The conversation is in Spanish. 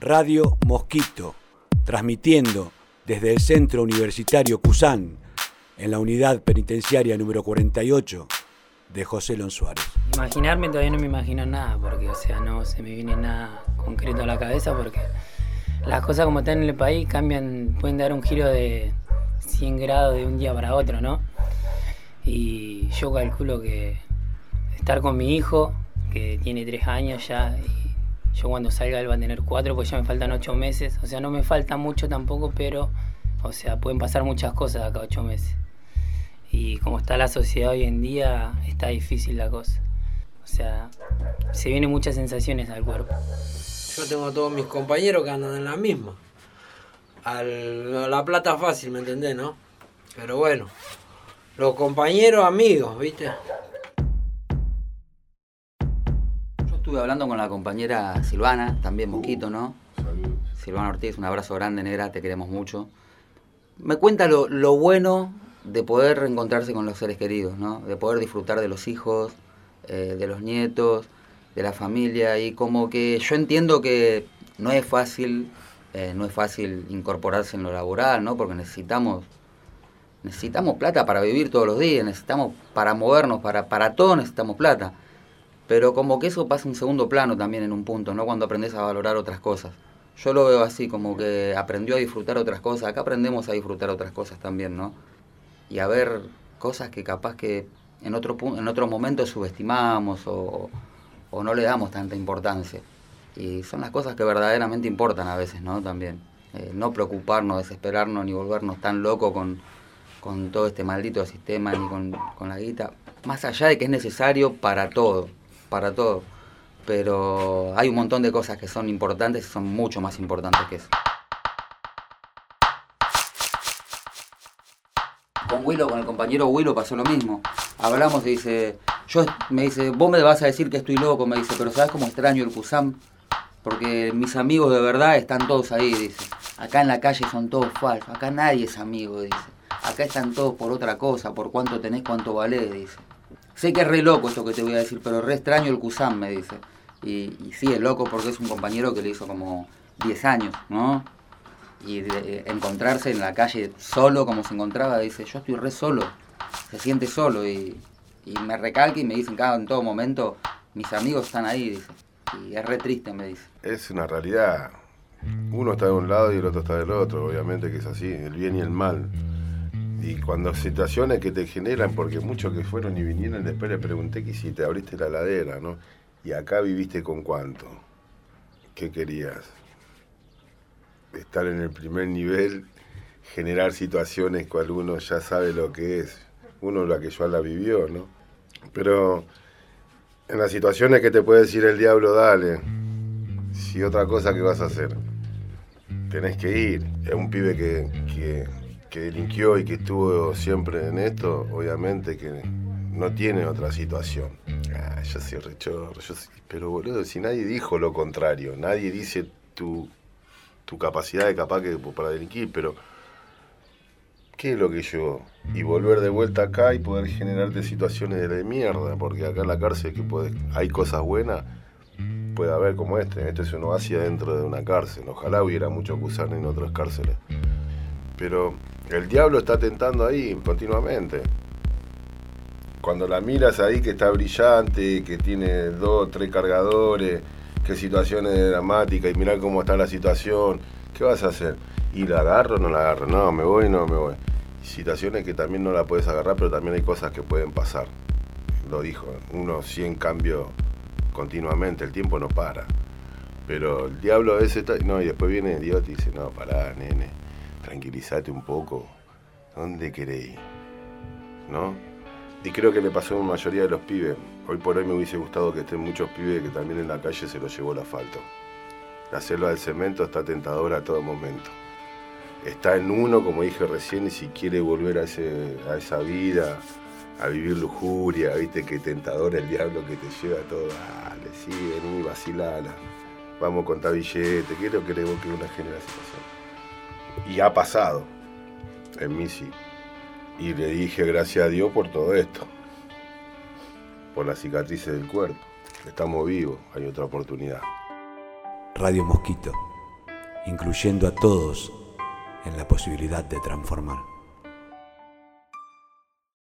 Radio Mosquito, transmitiendo desde el Centro Universitario Cusán, en la unidad penitenciaria número 48 de José Lon Suárez. Imaginarme todavía no me imagino nada, porque o sea, no se me viene nada concreto a la cabeza, porque las cosas como están en el país cambian, pueden dar un giro de 100 grados de un día para otro, ¿no? Y yo calculo que estar con mi hijo, que tiene tres años ya, yo cuando salga él va a tener cuatro, pues ya me faltan ocho meses, o sea, no me falta mucho tampoco, pero, o sea, pueden pasar muchas cosas acá ocho meses. Y como está la sociedad hoy en día, está difícil la cosa. O sea, se vienen muchas sensaciones al cuerpo. Yo tengo a todos mis compañeros que andan en la misma. Al, la plata fácil, ¿me entendés, no? Pero bueno, los compañeros amigos, ¿viste? Estuve hablando con la compañera Silvana, también Mosquito, ¿no? Silvana Ortiz, un abrazo grande, negra, te queremos mucho. Me cuenta lo, lo bueno de poder reencontrarse con los seres queridos, ¿no? De poder disfrutar de los hijos, eh, de los nietos, de la familia y como que yo entiendo que no es fácil, eh, no es fácil incorporarse en lo laboral, ¿no? Porque necesitamos necesitamos plata para vivir todos los días, necesitamos para movernos, para, para todo necesitamos plata. Pero como que eso pasa en segundo plano también en un punto, ¿no? Cuando aprendes a valorar otras cosas. Yo lo veo así, como que aprendió a disfrutar otras cosas. Acá aprendemos a disfrutar otras cosas también, ¿no? Y a ver cosas que capaz que en otro, en otro momento subestimamos o, o no le damos tanta importancia. Y son las cosas que verdaderamente importan a veces, ¿no? También. Eh, no preocuparnos, desesperarnos ni volvernos tan locos con, con todo este maldito sistema ni con, con, la guita. Más allá de que es necesario para todo, para todo. Pero hay un montón de cosas que son importantes y son mucho más importantes que eso. Con Willow, con el compañero Willow pasó lo mismo. Hablamos y dice, yo me dice, vos me vas a decir que estoy loco, me dice, pero ¿sabes cómo extraño el Cusam? Porque mis amigos de verdad están todos ahí, dice. Acá en la calle son todos falsos, acá nadie es amigo, dice. Acá están todos por otra cosa, por cuánto tenés, cuánto valés, dice. Sé que es re loco esto que te voy a decir, pero re extraño el Cusam, me dice. Y, y sí, es loco porque es un compañero que le hizo como 10 años, ¿no? Y de, encontrarse en la calle solo como se encontraba, dice, yo estoy re solo. Se siente solo y, y me recalca y me dicen cada en todo momento, mis amigos están ahí, dice. Y es re triste, me dice. Es una realidad. Uno está de un lado y el otro está del otro, obviamente que es así, el bien y el mal. Y cuando situaciones que te generan, porque muchos que fueron y vinieron, después le pregunté que si te abriste la ladera, ¿no? Y acá viviste con cuánto. ¿Qué querías? Estar en el primer nivel, generar situaciones cual uno ya sabe lo que es. Uno la que ya la vivió, ¿no? Pero en las situaciones que te puede decir el diablo, dale. Si otra cosa que vas a hacer. Tenés que ir. Es un pibe que, que, que delinquió y que estuvo siempre en esto, obviamente que no tiene otra situación. Ah, yo soy rechorro, yo pero boludo, si nadie dijo lo contrario, nadie dice tu, tu capacidad de capaz que para delinquir, pero ¿qué es lo que yo? Y volver de vuelta acá y poder generarte situaciones de mierda, porque acá en la cárcel que puede, hay cosas buenas, puede haber como este, este es uno hacia dentro de una cárcel, ojalá hubiera mucho acusar en otras cárceles. Pero el diablo está tentando ahí continuamente. Cuando la miras ahí que está brillante, que tiene dos, tres cargadores, qué situaciones dramáticas y mirar cómo está la situación, ¿qué vas a hacer? ¿Y la agarro o no la agarro? No, me voy, no me voy. Situaciones que también no la puedes agarrar, pero también hay cosas que pueden pasar. Lo dijo, uno sí en cambio continuamente, el tiempo no para. Pero el diablo ese está... No, y después viene Dios y dice, no, pará, nene, tranquilízate un poco. ¿Dónde queréis? ¿No? Y creo que le pasó a la mayoría de los pibes. Hoy por hoy me hubiese gustado que estén muchos pibes que también en la calle se los llevó el asfalto. La selva del cemento está tentadora a todo momento. Está en uno, como dije recién, y si quiere volver a, esa vida, a vivir lujuria, viste qué tentador el diablo que te lleva todo. Dale, sí, vení, vacilala. Vamos con tabillete, quiero que le evoque una generación. Y ha pasado. En mí. Y le dije gracias a Dios por todo esto. Por las cicatrices del cuerpo. Estamos vivos, hay otra oportunidad. Radio Mosquito, incluyendo a todos en la posibilidad de transformar.